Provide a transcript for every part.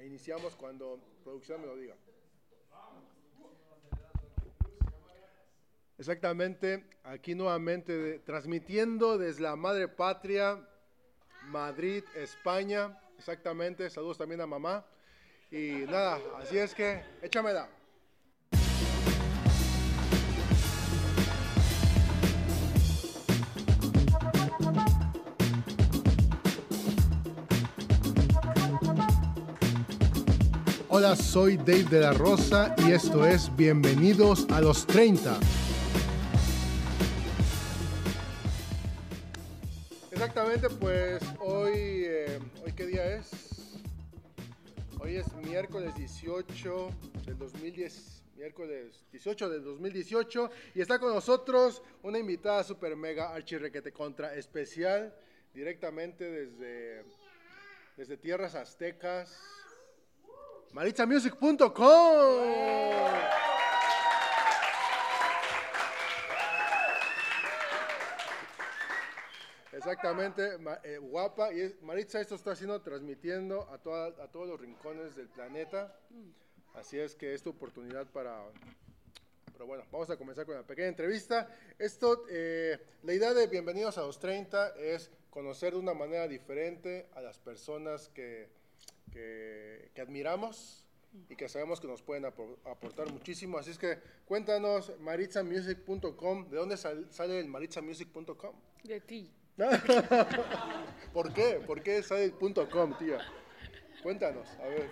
E iniciamos cuando producción me lo diga. Exactamente, aquí nuevamente transmitiendo desde la madre patria, Madrid, España. Exactamente, saludos también a mamá. Y nada, así es que échamela. Hola, soy Dave de la Rosa y esto es Bienvenidos a los 30. Exactamente, pues hoy, eh, ¿hoy qué día es? Hoy es miércoles 18 del 2010, miércoles 18 del 2018 y está con nosotros una invitada super mega archirrequete contra especial directamente desde, desde tierras aztecas, maritzamusic.com. Exactamente, eh, guapa. Y es- Maritza esto está haciendo, transmitiendo a, toda- a todos los rincones del planeta. Así es que es tu oportunidad para... Pero bueno, vamos a comenzar con la pequeña entrevista. Esto, eh, la idea de Bienvenidos a los 30 es conocer de una manera diferente a las personas que, que, que admiramos y que sabemos que nos pueden apor- aportar muchísimo. Así es que cuéntanos, maritzamusic.com, ¿de dónde sal- sale el maritzamusic.com? De ti. ¿Por qué? ¿Por qué sale el punto .com, tía? Cuéntanos, a ver.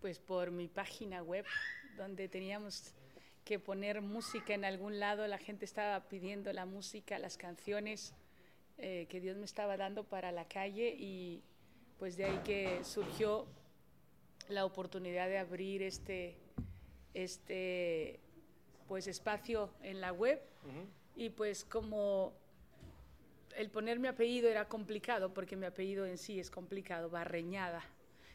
Pues por mi página web, donde teníamos que poner música en algún lado, la gente estaba pidiendo la música, las canciones eh, que Dios me estaba dando para la calle y pues de ahí que surgió la oportunidad de abrir este, este pues espacio en la web y pues como el poner mi apellido era complicado, porque mi apellido en sí es complicado, Barreñada.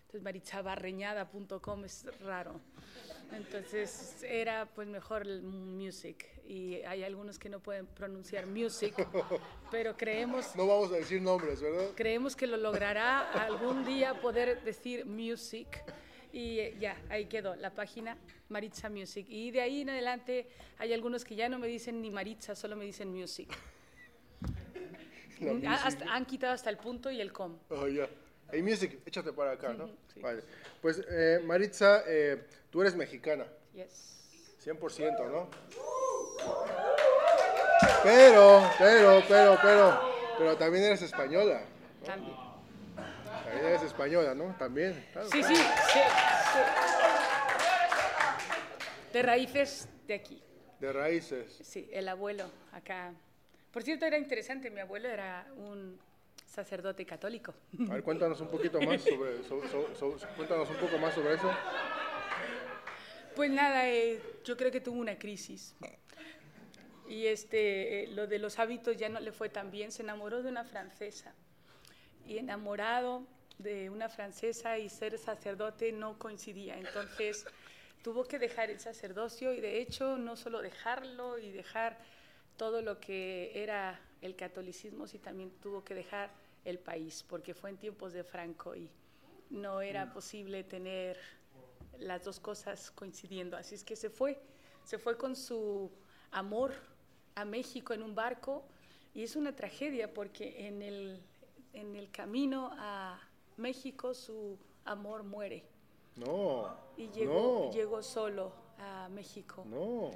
Entonces, maritzabarreñada.com es raro. Entonces, era pues mejor el music. Y hay algunos que no pueden pronunciar music, pero creemos, No vamos a decir nombres, ¿verdad? creemos que lo logrará algún día poder decir music. Y eh, ya, ahí quedó la página Maritza Music. Y de ahí en adelante hay algunos que ya no me dicen ni Maritza, solo me dicen music. Ah, hasta- han quitado hasta el punto y el com. Oh, ya. Hey, music, échate para acá, ¿no? Sí. Vale. Pues, eh, Maritza, eh, tú eres mexicana, Yes. 100%, ¿no? Pero, pero, pero, pero, pero también eres española. También. También eres española, ¿no? También. claro. Sí, sí, sí, sí. De raíces de aquí. De raíces. Sí, el abuelo acá. Por cierto, era interesante, mi abuelo era un sacerdote católico. A ver, cuéntanos un poquito más sobre, so- so- so- cuéntanos un poco más sobre eso. Pues nada, eh, yo creo que tuvo una crisis. Y este, eh, lo de los hábitos ya no le fue tan bien. Se enamoró de una francesa. Y enamorado de una francesa y ser sacerdote no coincidía. Entonces tuvo que dejar el sacerdocio y de hecho no solo dejarlo y dejar todo lo que era el catolicismo, sino también tuvo que dejar el país, porque fue en tiempos de Franco y no era posible tener las dos cosas coincidiendo. Así es que se fue, se fue con su amor a México en un barco y es una tragedia porque en el, en el camino a México su amor muere No. y llegó, no. llegó solo a México. No.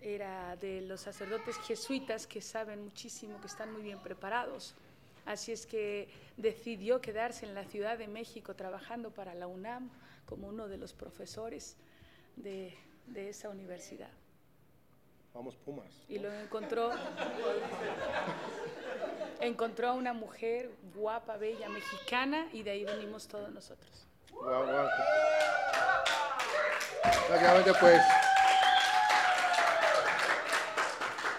Era de los sacerdotes jesuitas que saben muchísimo, que están muy bien preparados. Así es que decidió quedarse en la Ciudad de México trabajando para la UNAM como uno de los profesores de, de esa universidad. Vamos, Pumas. Y lo encontró, encontró a una mujer guapa, bella, mexicana, y de ahí venimos todos nosotros. Guau, guau. Prácticamente, pues.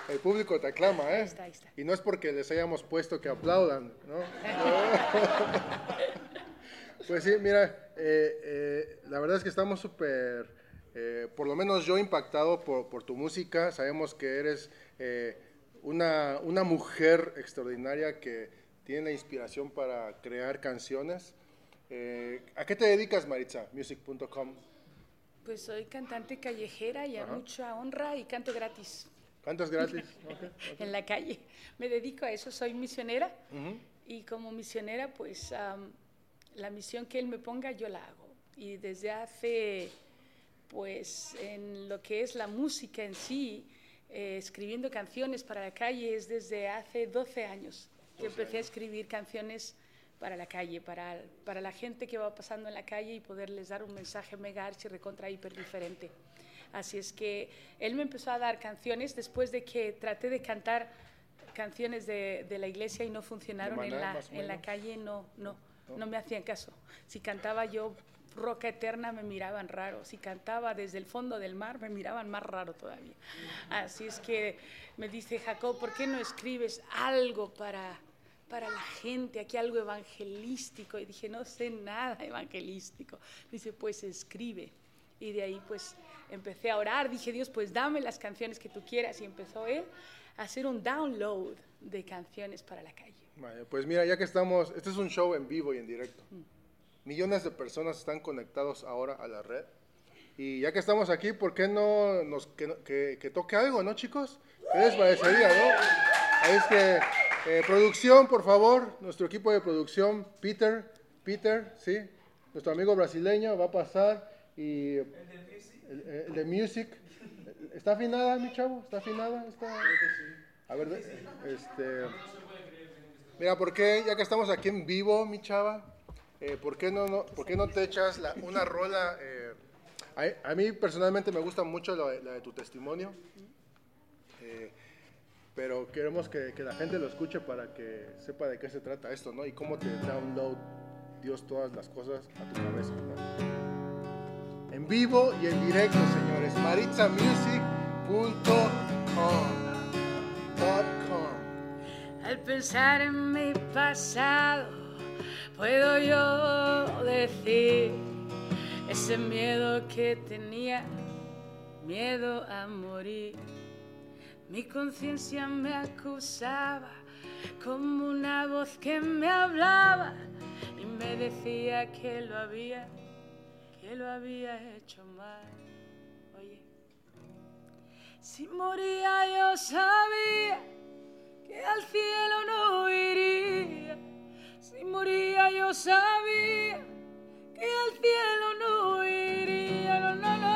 El público te aclama, ¿eh? Ahí está, ahí está. Y no es porque les hayamos puesto que aplaudan, ¿no? pues sí, mira, eh, eh, la verdad es que estamos súper, eh, por lo menos yo impactado por, por tu música. Sabemos que eres una, una mujer extraordinaria que tiene la inspiración para crear canciones. ¿A qué te dedicas, Maritza? Music.com. Pues soy cantante callejera y a mucha honra y canto gratis. ¿Cantas gratis? en la calle. Me dedico a eso, soy misionera y como misionera pues la misión que él me ponga yo la hago. Y desde hace pues en lo que es la música en sí, eh, escribiendo canciones para la calle es desde hace 12 años que empecé a escribir canciones para la calle, para, para la gente que va pasando en la calle y poderles dar un mensaje mega archi recontra hiper diferente. Así es que él me empezó a dar canciones después de que traté de cantar canciones de, de la iglesia y no funcionaron en, la, en la calle, no, no, no, no me hacían caso. Si cantaba yo roca eterna me miraban raro. Si cantaba desde el fondo del mar me miraban más raro todavía. Así es que me dice Jacob, ¿por qué no escribes algo para, para la gente, aquí algo evangelístico. Y dije, no sé nada evangelístico. Dice, pues escribe. Y de ahí pues empecé a orar, dije, Dios, pues dame las canciones que tú quieras. Y empezó él a hacer un download de canciones para la calle. pues mira, ya que estamos, este es un show en vivo y en directo. Mm. Millones de personas están conectados ahora a la red. Y ya que estamos aquí, ¿por qué no nos que, que, toque algo, no, chicos? ¿Qué les parecería, no? Es que eh, producción, por favor, nuestro equipo de producción, Peter, Peter, sí, nuestro amigo brasileño va a pasar y el de music, ¿está afinada mi chavo? ¿Está afinada? A ver, este, mira, ¿por qué ya que estamos aquí en vivo, mi chava? Eh, ¿por, qué no, ¿Por qué no te echas una rola? Eh, a, mí personalmente me gusta mucho la, de tu testimonio pero queremos que, que, la gente lo escuche para que sepa de qué se trata esto, ¿no? Y cómo te download Dios todas las cosas a tu cabeza, ¿no? En vivo y en directo, señores. maritzamusic.com Al pensar en mi pasado, puedo yo decir ese miedo que tenía, miedo a morir mi conciencia me acusaba como una voz que me hablaba y me decía que lo había, que lo había hecho mal. Oye, si moría yo sabía que al cielo no iría. Si moría yo sabía que al cielo no iría. No, no, no.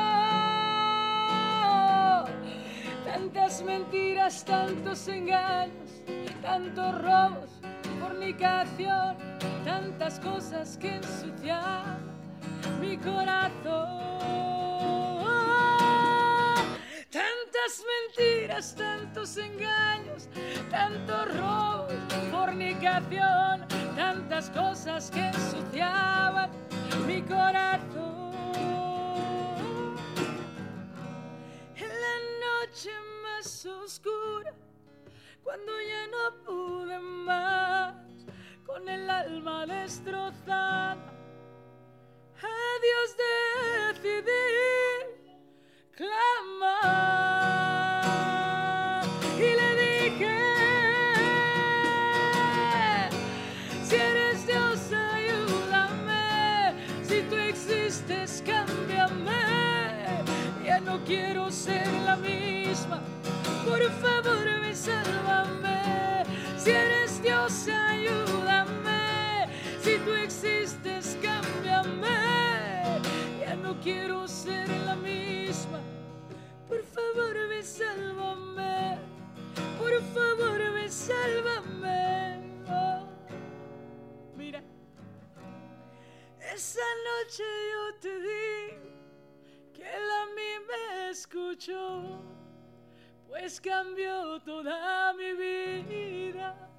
tantas mentiras, tantos engaños, tantos robos, fornicación, tantas cosas que ensucian mi corazón. Tantas mentiras, tantos engaños, tantos robos, fornicación, tantas cosas que ensuciaban mi corazón. noche más oscura, cuando ya no pude más, con el alma destrozada, Dios decidí clamar y le dije, si eres Dios ayúdame, si tú existes cámbiame, ya no quiero ser la misma por favor, me sálvame. Si eres Dios, ayúdame. Quiero ser la misma. Por favor, me sálvame. Por favor, me sálvame. Oh, mira, esa noche yo te di que la mí me escuchó pues cambió toda mi vida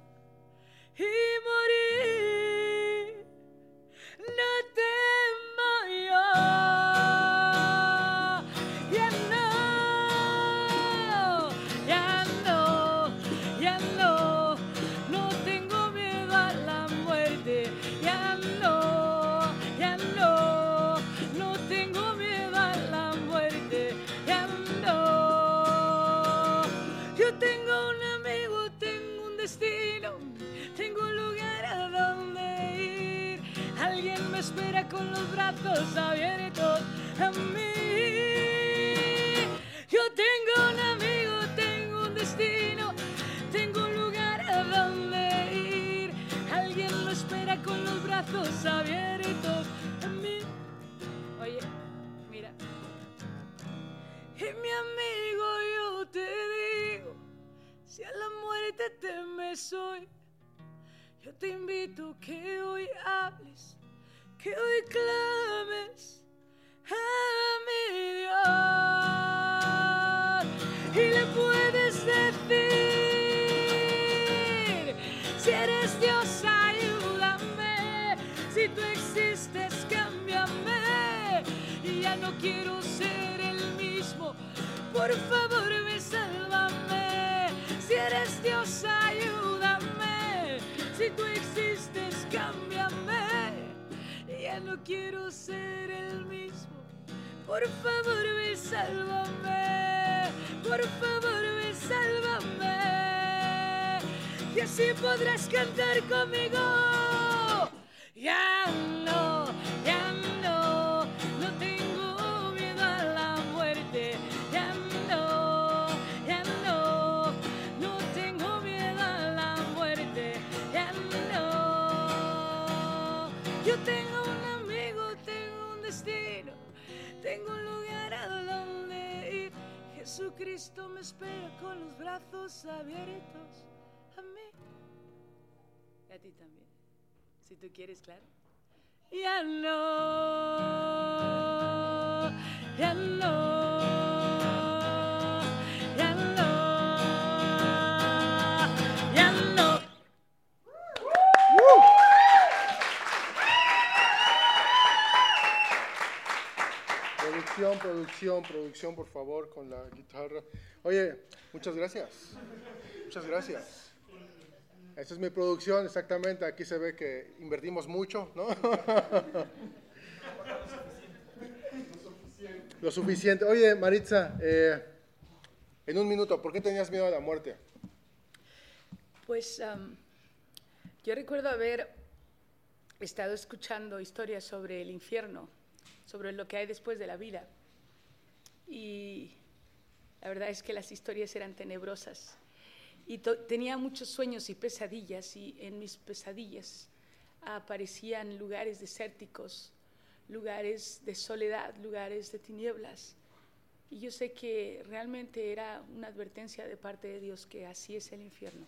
y morí. Con los brazos abiertos a mí. Yo tengo un amigo, tengo un destino, tengo un lugar a donde ir. Alguien lo espera con los brazos abiertos a mí. Oye, mira. Y mi amigo, yo te digo, si a la muerte temes hoy, yo te invito que hoy hables, que hoy clames a mi Dios. Y le puedes decir, si eres Dios, ayúdame. Si tú existes, cámbiame. Y ya no quiero ser el mismo. Por favor, me quiero ser el mismo. Por favor, me sálvame. Por favor, me sálvame. Y así podrás cantar conmigo. Ya no, espera con los brazos abiertos a mí. Y a ti también. Si tú quieres, claro. Ya no, ya no, Producción, producción, producción, por favor, con la guitarra. Oye, muchas gracias. Muchas gracias. Esta es mi producción, exactamente. Aquí se ve que invertimos mucho, ¿no? Lo suficiente. Oye, Maritza, eh, en un minuto, ¿por qué tenías miedo a la muerte? Pues yo recuerdo haber estado escuchando historias sobre el infierno, sobre lo que hay después de la vida. Y la verdad es que las historias eran tenebrosas. Y tenía muchos sueños y pesadillas, y en mis pesadillas aparecían lugares desérticos, lugares de soledad, lugares de tinieblas. Y yo sé que realmente era una advertencia de parte de Dios que así es el infierno.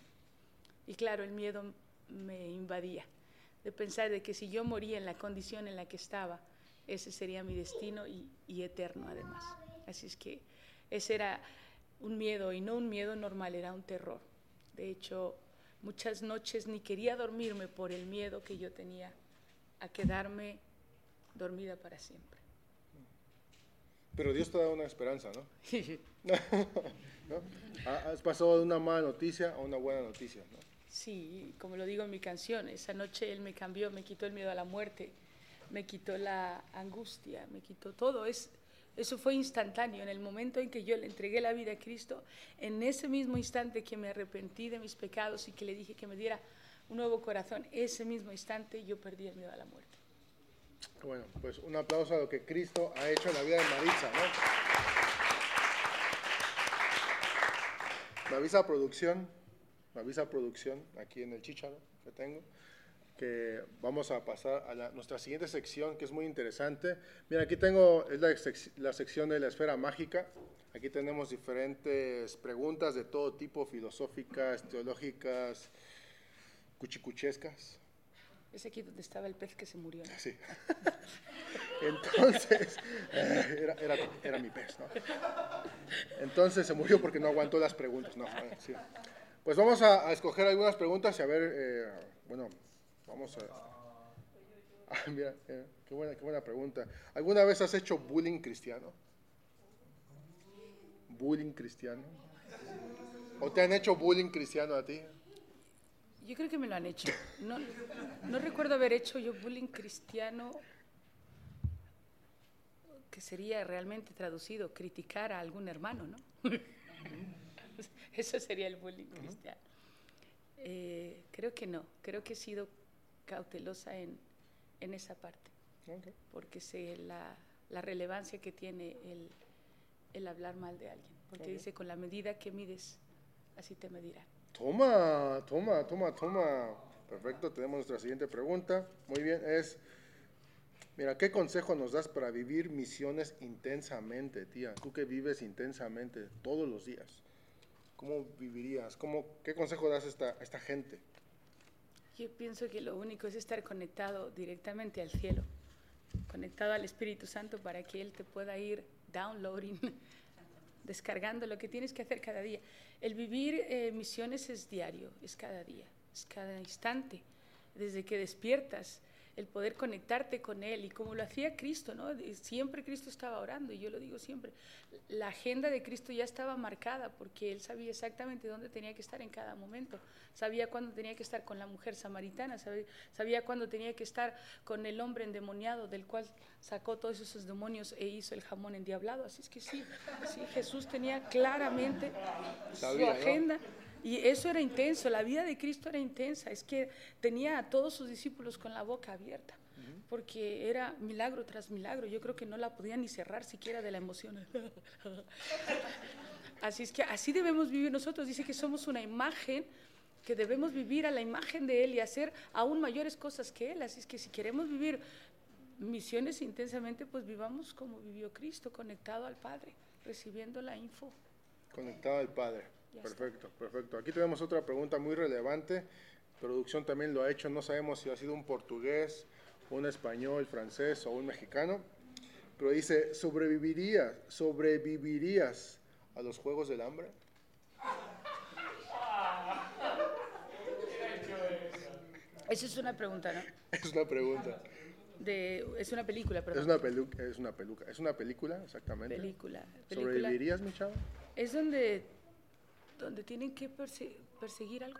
Y claro, el miedo me invadía de pensar de que si yo moría en la condición en la que estaba, ese sería mi destino y, y eterno además. Así es que ese era un miedo y no un miedo normal, era un terror. De hecho, muchas noches ni quería dormirme por el miedo que yo tenía a quedarme dormida para siempre. Pero Dios te da una esperanza, ¿no? ¿No? Ha- Has pasado de una mala noticia a una buena noticia, ¿no? Sí, como lo digo en mi canción, esa noche Él me cambió, me quitó el miedo a la muerte, me quitó la angustia, me quitó todo. Es, eso fue instantáneo. En el momento en que yo le entregué la vida a Cristo, en ese mismo instante que me arrepentí de mis pecados y que le dije que me diera un nuevo corazón, ese mismo instante yo perdí el miedo a la muerte. Bueno, pues un aplauso a lo que Cristo ha hecho en la vida de Maritza, ¿no? Me avisa producción, me avisa producción aquí en el chicharo que tengo, que vamos a pasar a la- nuestra siguiente sección que es muy interesante. Mira, aquí tengo, es la, la sección de la esfera mágica. Aquí tenemos diferentes preguntas de todo tipo, filosóficas, teológicas, cuchicuchescas. Es aquí donde estaba el pez que se murió. ¿no? Sí. Entonces, eh, era, era, era mi pez, ¿no? Entonces se murió porque no aguantó las preguntas, ¿no? Eh, sí. Pues vamos a, a escoger algunas preguntas y a ver, eh, bueno, vamos a... Ah, mira, eh, qué, buena, qué buena pregunta. ¿Alguna vez has hecho bullying cristiano? ¿Bullying cristiano? ¿O te han hecho bullying cristiano a ti? Yo creo que me lo han hecho. No, no recuerdo haber hecho yo bullying cristiano, que sería realmente traducido, criticar a algún hermano, ¿no? Eso sería el bullying cristiano. Eh, creo que no, creo que he sido cautelosa en, en esa parte. porque sé la, la, relevancia que tiene el, el, hablar mal de alguien, porque dice, con la medida que mides, así te medirán. Toma, toma, toma, toma. Perfecto, tenemos nuestra siguiente pregunta. Muy bien, es, mira, ¿qué consejo nos das para vivir misiones intensamente, tía? Tú que vives intensamente todos los días. ¿Cómo vivirías? ¿Cómo, ¿Qué consejo das a esta, a esta gente? Yo pienso que lo único es estar conectado directamente al cielo, conectado al Espíritu Santo para que Él te pueda ir downloading, descargando lo que tienes que hacer cada día. El vivir eh, misiones es diario, es cada día, es cada instante, desde que despiertas el poder conectarte con Él y como lo hacía Cristo, ¿no? Siempre Cristo estaba orando y yo lo digo siempre, la agenda de Cristo ya estaba marcada porque Él sabía exactamente dónde tenía que estar en cada momento, sabía cuándo tenía que estar con la mujer samaritana, sabía, sabía cuándo tenía que estar con el hombre endemoniado del cual sacó todos esos demonios e hizo el jamón endiablado, así es que sí, sí Jesús tenía claramente su agenda. Y eso era intenso, la vida de Cristo era intensa, es que tenía a todos sus discípulos con la boca abierta, porque era milagro tras milagro, yo creo que no la podía ni cerrar siquiera de la emoción. así es que así debemos vivir nosotros, dice que somos una imagen, que debemos vivir a la imagen de Él y hacer aún mayores cosas que Él, así es que si queremos vivir misiones intensamente, pues vivamos como vivió Cristo, conectado al Padre, recibiendo la info. Conectado al Padre perfecto, perfecto. Aquí tenemos otra pregunta muy relevante. Producción también lo ha hecho. No sabemos si ha sido un portugués, un español, francés o un mexicano. Pero dice, ¿sobrevivirías, sobrevivirías a los Juegos del Hambre? Esa es una pregunta, ¿no? Es una pregunta. De, es una película, perdón. Es una, peluca, es una peluca, es una película, exactamente. Película. ¿Sobrevivirías, mi chavo? Es donde donde tienen que perseguir algo.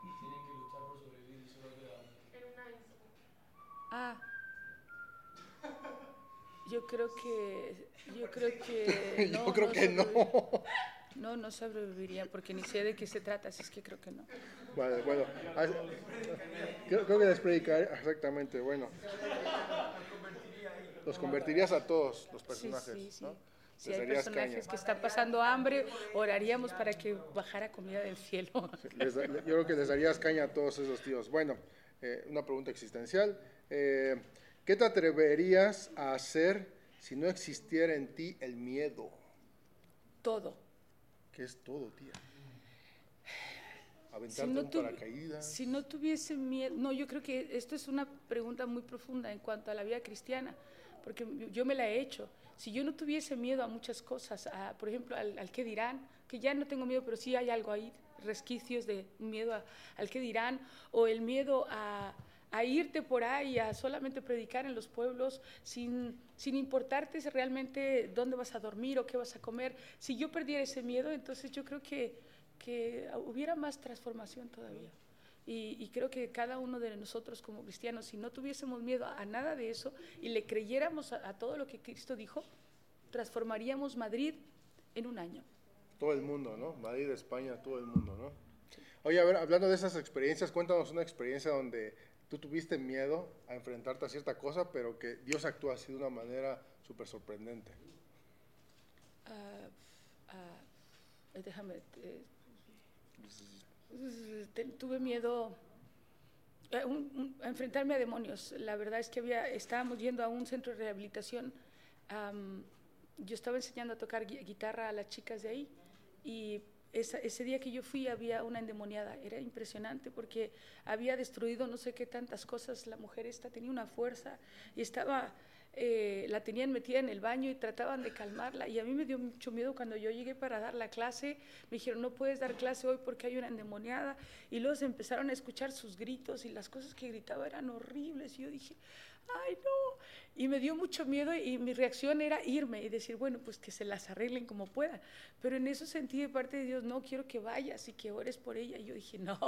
Tienen que luchar por sobrevivir y solo queda Ah. Yo creo que. Yo creo que. No, yo creo que no. No, no sobreviviría porque ni sé de qué se trata, así es que creo que no. Vale, bueno. Creo, que les predicaría. Exactamente, bueno. Los convertirías a todos los personajes. Sí, sí, sí. Si hay personajes que están pasando hambre, oraríamos para que bajara comida del cielo. yo creo que les darías caña a todos esos tíos. Bueno, eh, una pregunta existencial. Eh, ¿Qué te atreverías a hacer si no existiera en ti el miedo? Todo. ¿Qué es todo, tía? Aventarte si no paracaídas. Si no tuviese miedo, no, yo creo que esto es una pregunta muy profunda en cuanto a la vida cristiana, porque yo me la he hecho si yo no tuviese miedo a muchas cosas, por ejemplo, al, qué dirán, que ya no tengo miedo, pero sí hay algo ahí, resquicios de miedo al qué dirán, o el miedo a, a, irte por ahí, a solamente predicar en los pueblos sin, sin importarte realmente dónde vas a dormir o qué vas a comer. Si yo perdiera ese miedo, entonces yo creo que, que hubiera más transformación todavía. Y, creo que cada uno de nosotros como cristianos, si no tuviésemos miedo a, nada de eso y le creyéramos a, todo lo que Cristo dijo, transformaríamos Madrid en un año. Todo el mundo, ¿no? Madrid, España, todo el mundo, ¿no? Oye, a ver, hablando de esas experiencias, cuéntanos una experiencia donde tú tuviste miedo a enfrentarte a cierta cosa, pero que Dios actúa así de una manera súper sorprendente. Uh, uh, déjame, eh, tuve miedo eh, a, enfrentarme a demonios. La verdad es que había, estábamos yendo a un centro de rehabilitación. yo estaba enseñando a tocar guitarra a las chicas de ahí y ese día que yo fui había una endemoniada. Era impresionante porque había destruido no sé qué tantas cosas. La mujer esta tenía una fuerza y estaba eh, la tenían metida en el baño y trataban de calmarla. Y a mí me dio mucho miedo cuando yo llegué para dar la clase. Me dijeron, no puedes dar clase hoy porque hay una endemoniada. Y luego se empezaron a escuchar sus gritos y las cosas que gritaba eran horribles. Y yo dije, ay no. Y me dio mucho miedo y mi reacción era irme y decir, bueno, pues que se las arreglen como puedan. Pero en eso sentí de parte de Dios, no, quiero que vayas y que ores por ella. Y yo dije, no,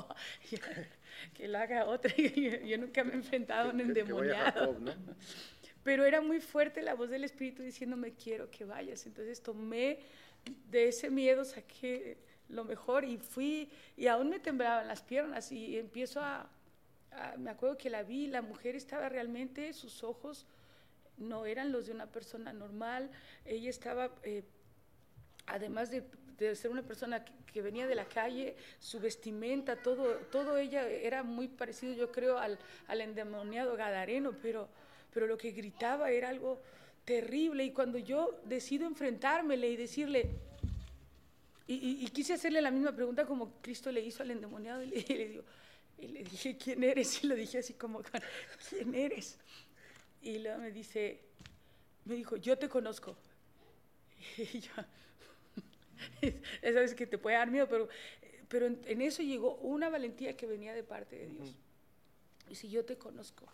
que la haga otra. yo, nunca me he enfrentado a un endemoniado pero era muy fuerte la voz del Espíritu diciéndome, quiero que vayas. Entonces tomé de ese miedo, saqué lo mejor y fui, y aún me temblaban las piernas y empiezo a, ah, me acuerdo que la vi, la mujer estaba realmente, sus ojos no eran los de una persona normal, ella estaba, eh, además de, de ser una persona que, que venía de la calle, su vestimenta, todo, todo ella era muy parecido, yo creo, al, al endemoniado Gadareno, pero, pero lo que gritaba era algo terrible. Y cuando yo decido enfrentármele y decirle, y, y- y quise hacerle la misma pregunta como Cristo le hizo al endemoniado, y le, y le digo, y le dije, ¿quién eres? Y lo dije así como, ¿quién eres? Y luego me dice, me dijo, yo te conozco. Y yo, esa vez que te puede dar miedo, pero, pero en, en eso llegó una valentía que venía de parte de Dios. Y si yo te conozco.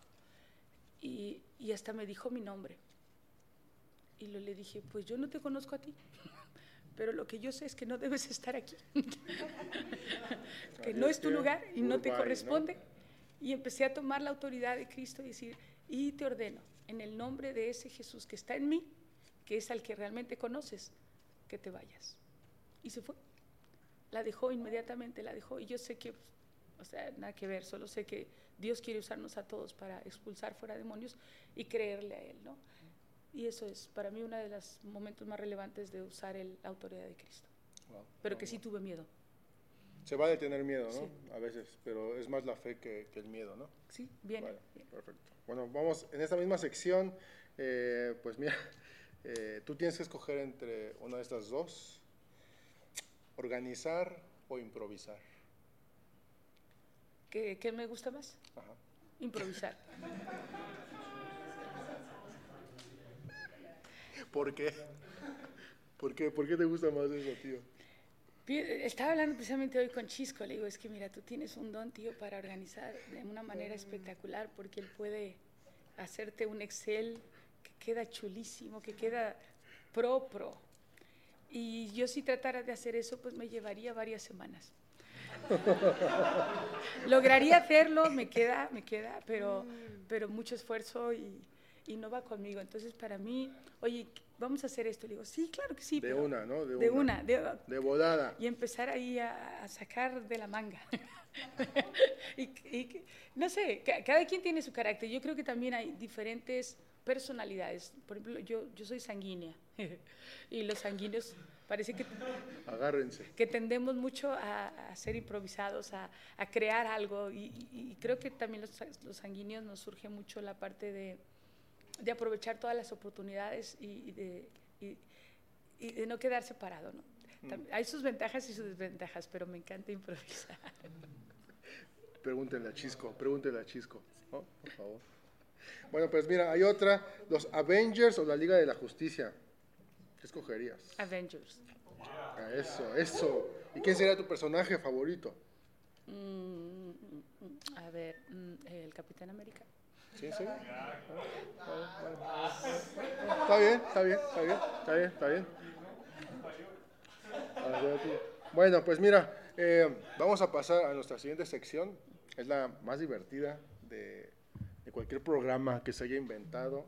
Y, y hasta me dijo mi nombre. Y lo, le dije, pues yo no te conozco a ti, pero lo que yo sé es que no debes estar aquí, que no es tu lugar y no te corresponde. Y empecé a tomar la autoridad de Cristo y decir, y te ordeno, en el nombre de ese Jesús que está en mí, que es al que realmente conoces, que te vayas. Y se fue. La dejó inmediatamente, la dejó. Y yo sé que, o sea, nada que ver, solo sé que Dios quiere usarnos a todos para expulsar fuera demonios y creerle a Él, ¿no? Y eso es para mí uno de los momentos más relevantes de usar el- la autoridad de Cristo. Wow. Pero que sí tuve miedo. Se vale tener miedo, ¿no? Sí. A veces, pero es más la fe que, que el miedo, ¿no? Sí. Vale, viene. perfecto. Bueno, vamos en esta misma sección. eh, pues mira, eh, tú tienes que escoger entre una de estas dos: organizar o improvisar. ¿Qué, qué me gusta más? Ajá. Improvisar. ¿Por qué? ¿Por qué? ¿Por qué te gusta más eso, tío? Estaba hablando precisamente hoy con Chisco, le digo, es que mira, tú tienes un don, tío, para organizar de una manera espectacular, porque él puede hacerte un Excel que queda chulísimo, que queda pro, pro. Y yo si tratara de hacer eso, pues me llevaría varias semanas. Lograría hacerlo, me queda, me queda, pero, pero mucho esfuerzo y, y no va conmigo. Entonces, para mí, oye, vamos a hacer esto. Le digo, sí, claro que sí. De una, ¿no? De De una. una, de, De volada. y empezar ahí a, a sacar de la manga. y, y no sé, ca- cada quien tiene su carácter. Yo creo que también hay diferentes personalidades. Por ejemplo, yo, yo soy sanguínea y los sanguíneos parece que, Agárrense. que tendemos mucho a, a ser improvisados, a, a crear algo y, y- y creo que también los, los sanguíneos nos surge mucho la parte de, de aprovechar todas las oportunidades y, y de, y- y de no quedarse parado. ¿no? Tam- Hay sus ventajas y sus desventajas, pero me encanta improvisar. Pregúntenle a Chisco, pregúntenle a Chisco, ¿no? Por favor. Bueno, pues mira, hay otra, los Avengers o la Liga de la Justicia. ¿Qué escogerías? Avengers. Ah, eso, eso. ¿Y quién sería tu personaje favorito? Mm, mm, mm, a ver, mm, el Capitán América. ¿Sí, sí? Está bien, está bien, está bien, está bien, está bien. Bueno, pues mira, eh, vamos a pasar a nuestra siguiente sección. Es la más divertida de, de cualquier programa que se haya inventado.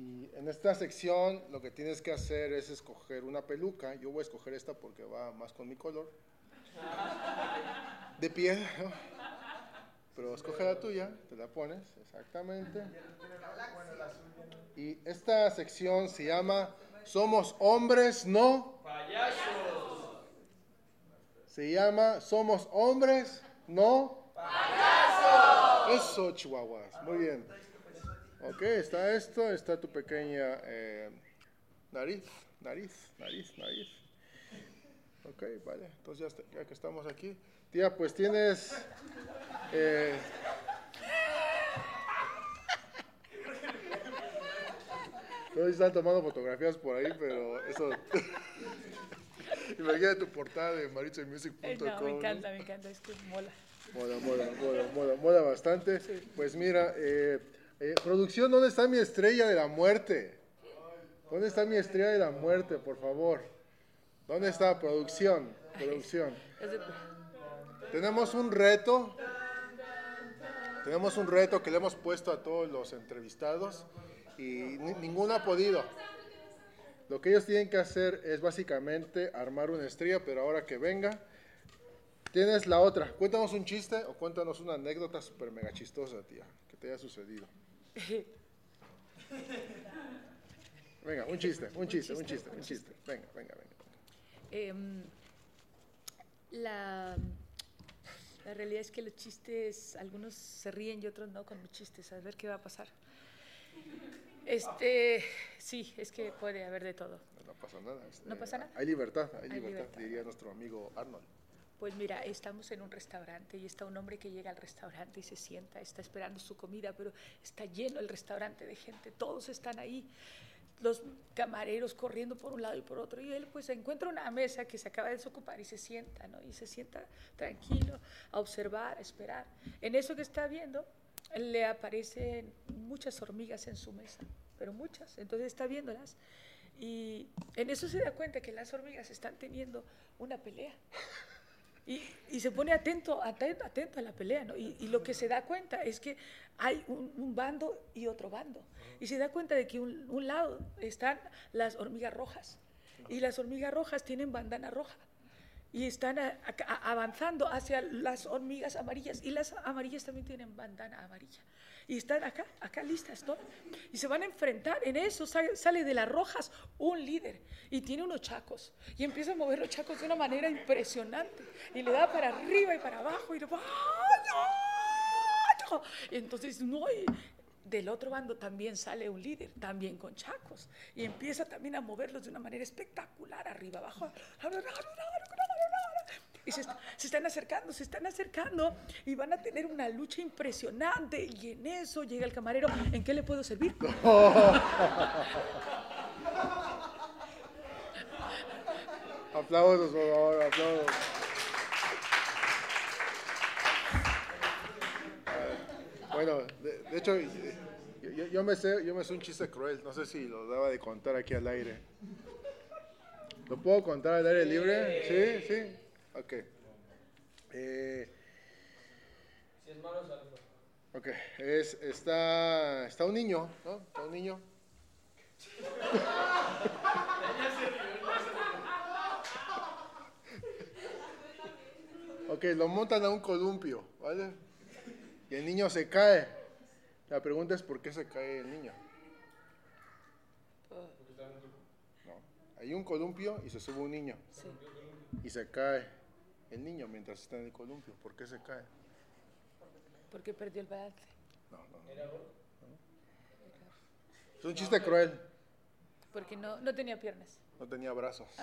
Y en esta sección lo que tienes que hacer es escoger una peluca. Yo voy a escoger esta porque va más con mi color. De piel, ¿no? Pero escoge la tuya, te la pones, exactamente. Y esta sección se llama Somos hombres, no. Payasos. Se llama Somos hombres, no. Eso, chihuahuas. Muy bien. Ok, está esto, está tu pequeña eh, nariz, nariz, nariz, nariz. Ok, vale. Entonces ya, está- ya que estamos aquí. Tía, pues tienes... eh, si están tomando fotografías por ahí, pero eso... Imagina tu portada de maritzamusic.com. Eh, no, me encanta, me encanta, es que mola. Mola, mola, mola, mola, mola bastante. Pues mira, eh, eh, producción, ¿dónde está mi estrella de la muerte? ¿Dónde está mi estrella de la muerte, por favor? ¿Dónde está producción? Producción. Tenemos un reto. Tenemos un reto que le hemos puesto a todos los entrevistados y ni- ninguno ha podido. Lo que ellos tienen que hacer es básicamente armar una estrella, pero ahora que venga, Tienes la otra. Cuéntanos un chiste o cuéntanos una anécdota súper mega chistosa, tía, que te haya sucedido. Venga, un chiste, un chiste, un chiste, un chiste. Venga, venga, venga. Em, la, la realidad es que los chistes, algunos se ríen y otros no con mis chistes. A ver qué va a pasar. Este, sí, es que puede haber de todo. No pasa nada. este, ¿No pasa nada? Hay libertad, hay, Hay libertad, libertad. diría nuestro amigo Arnold. Pues mira, estamos en un restaurante y está un hombre que llega al restaurante y se sienta, está esperando su comida, pero está lleno el restaurante de gente, todos están ahí, los camareros corriendo por un lado y por otro, y él pues encuentra una mesa que se acaba de desocupar y se sienta, ¿no? Y se sienta tranquilo a observar, a esperar. En eso que está viendo, le aparecen muchas hormigas en su mesa, pero muchas, entonces está viéndolas y en eso se da cuenta que las hormigas están teniendo una pelea. Y, se pone atento, atento, atento a la pelea, ¿no? Y, lo que se da cuenta es que hay un, bando y otro bando. Y se da cuenta de que un, un lado están las hormigas rojas. Y las hormigas rojas tienen bandana roja. Y están avanzando hacia las hormigas amarillas. Y las amarillas también tienen bandana amarilla. Y están acá, acá listas. Y se van a enfrentar. En eso sale, de las rojas un líder. Y tiene unos chacos. Y empieza a mover los chacos de una manera impresionante. Y le da para arriba y para abajo. Y le va. Y entonces, no. y del otro bando también sale un líder, también con chacos. Y empieza también a moverlos de una manera espectacular, arriba, abajo. Y se, se están acercando, se están acercando y van a tener una lucha impresionante. Y en eso llega el camarero. ¿En qué le puedo servir? Aplausos, por favor, aplausos. Bueno, de, de hecho, eh, yo, yo- yo me sé, yo me sé un chiste cruel, no sé si lo daba de contar aquí al aire. ¿Lo puedo contar al aire libre? Sí, sí. Ok. Eh, Si es malo, salva. ok, es, está, está un niño, ¿no? Está un niño. Ok, lo montan a un columpio, ¿vale? Y el niño se cae. La pregunta es por qué se cae el niño. No, hay un columpio y se sube un niño Sí. y se cae el niño mientras está en el columpio. ¿Por qué se cae? Porque perdió el balance. No, no, no. Es un chiste cruel. Porque no, no tenía piernas. No tenía brazos.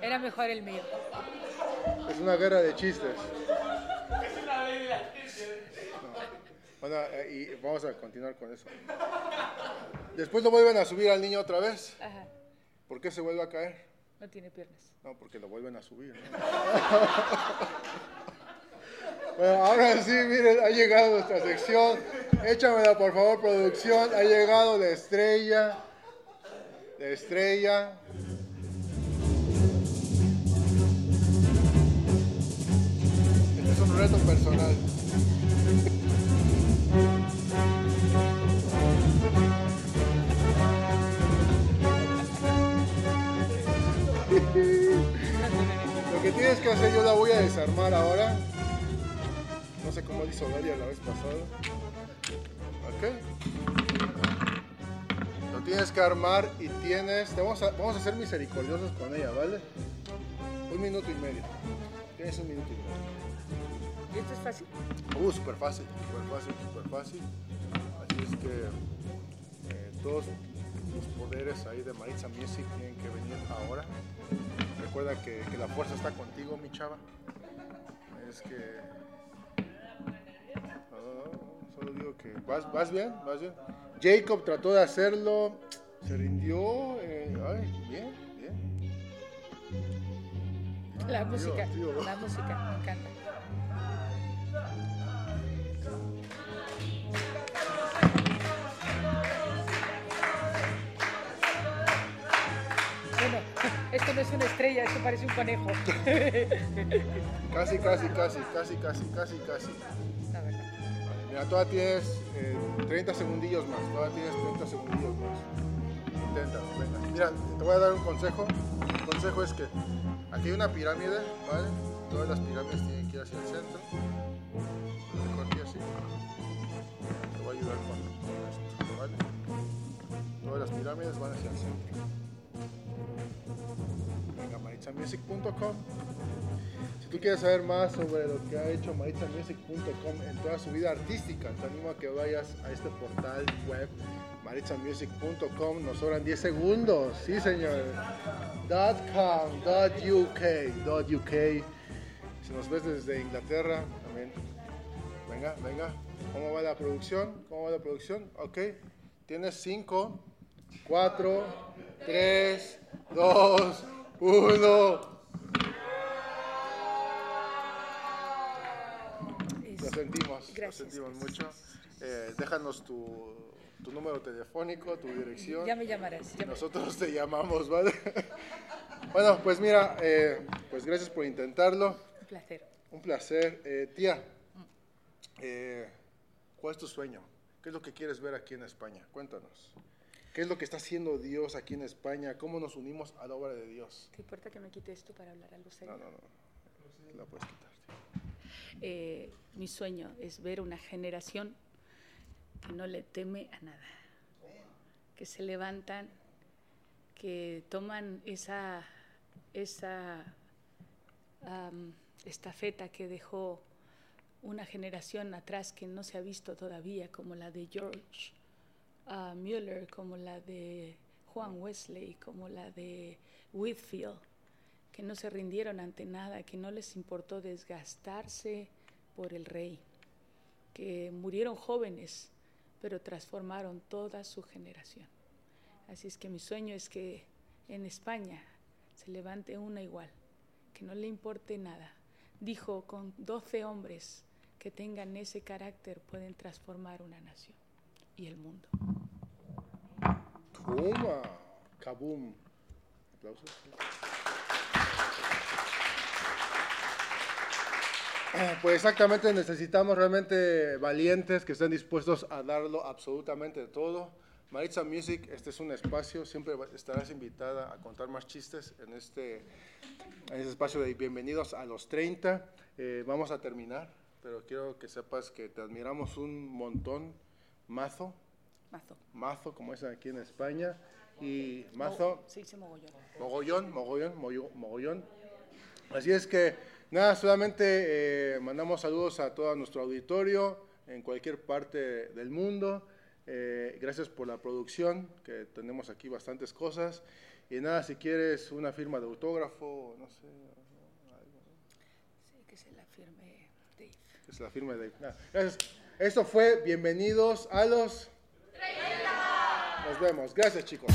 Era mejor el mío. Es una guerra de chistes. Eh, y vamos a continuar con eso. Después lo vuelven a subir al niño otra vez. Ajá. ¿Por qué se vuelve a caer? No tiene piernas. No, porque lo vuelven a subir. ¿no? bueno, ahora sí, miren, ha llegado nuestra sección. Échamela, por favor, producción. Ha llegado la estrella. La estrella. Este es un reto personal. Que tienes que hacer, yo la voy a desarmar ahora. No sé cómo hizo Dalia la vez pasada. Ok. Lo tienes que armar y tienes. te vamos, a, vamos a ser misericordiosos con ella, ¿vale? Un minuto y medio. Tienes un minuto y medio. ¿Y esto es fácil? Uh, súper fácil, súper fácil, súper fácil. Así es que eh, todos los poderes ahí de Maritza Music tienen que venir ahora. Recuerda que, que la fuerza está contigo, mi chava. Es que... No, solo digo que... ¿Vas, vas bien? ¿Vas bien? Jacob trató de hacerlo, se rindió. eh, ay, bien, bien. La música. tío. La música, me encanta. Esto no es una estrella, esto parece un conejo. Casi, casi, casi, casi, casi, casi, casi. Verdad. Mira, todavía tienes eh, 30 segundillos más. Todavía tienes 30 segundillos más. inténtalo, venga. Mira, te voy a dar un consejo. El consejo es que aquí hay una pirámide, ¿vale? Todas las pirámides tienen que ir hacia el centro. Lo dejo aquí así. Te voy a ayudar con esto, ¿vale? Todas las pirámides van hacia el centro. Venga, maritzamusic.com. Si tú quieres saber más sobre lo que ha hecho maritzamusic.com en toda su vida artística, te animo a que vayas a este portal web maritzamusic.com. Nos sobran 10 segundos. Sí, señor. .com, .uk, .uk. Si nos ves desde Inglaterra, también. Venga, venga. ¿Cómo va la producción? ¿Cómo va la producción? Ok. Tienes 5, 4, 3, 2, 1. Lo sentimos, lo Gracias, sentimos gracias. mucho. Eh, déjanos tu, tu número telefónico, tu dirección. Ya me llamarás. ya me- Nosotros te llamamos, ¿vale? bueno, pues mira, eh, pues gracias por intentarlo. Un placer. Un placer. Eh, tía, eh, ¿cuál es tu sueño? ¿Qué es lo que quieres ver aquí en España? Cuéntanos. ¿Qué es lo que está haciendo Dios aquí en España? ¿Cómo nos unimos a la obra de Dios? ¿Te importa que me quite esto para hablar algo serio? No, no, no. La puedes quitar. Eh, mi sueño es ver una generación que no le teme a nada, que se levantan, que toman esa, esa am, estafeta que dejó una generación atrás que no se ha visto todavía, como la de George Mueller, como la de Juan Wesley, como la de Whitfield, que no se rindieron ante nada, que no les importó desgastarse por el rey, que murieron jóvenes, pero transformaron toda su generación. Así es que mi sueño es que en España se levante una igual, que no le importe nada. Dijo, con 12 hombres que tengan ese carácter pueden transformar una nación y el mundo. Toma. Kaboom. Aplausos. Pues exactamente, necesitamos realmente valientes que estén dispuestos a darlo absolutamente todo. Maritza Music, este es un espacio, siempre estarás invitada a contar más chistes en este, en este espacio de bienvenidos a los 30. Eh, vamos a terminar, pero quiero que sepas que te admiramos un montón, Mazo, Mazo. Mazo, como es aquí en España, y Mazo, Mo- se dice mogollón. Mogollón, mogollón. Así es que, nada, solamente eh, mandamos saludos a todo nuestro auditorio en cualquier parte del mundo. Eh, gracias por la producción, que tenemos aquí bastantes cosas. Y nada, si quieres una firma de autógrafo, no sé, Sí, que se la firme Dave. que se la firme de... nada, gracias. Esto fue Bienvenidos a los... Nos vemos. Gracias, chicos.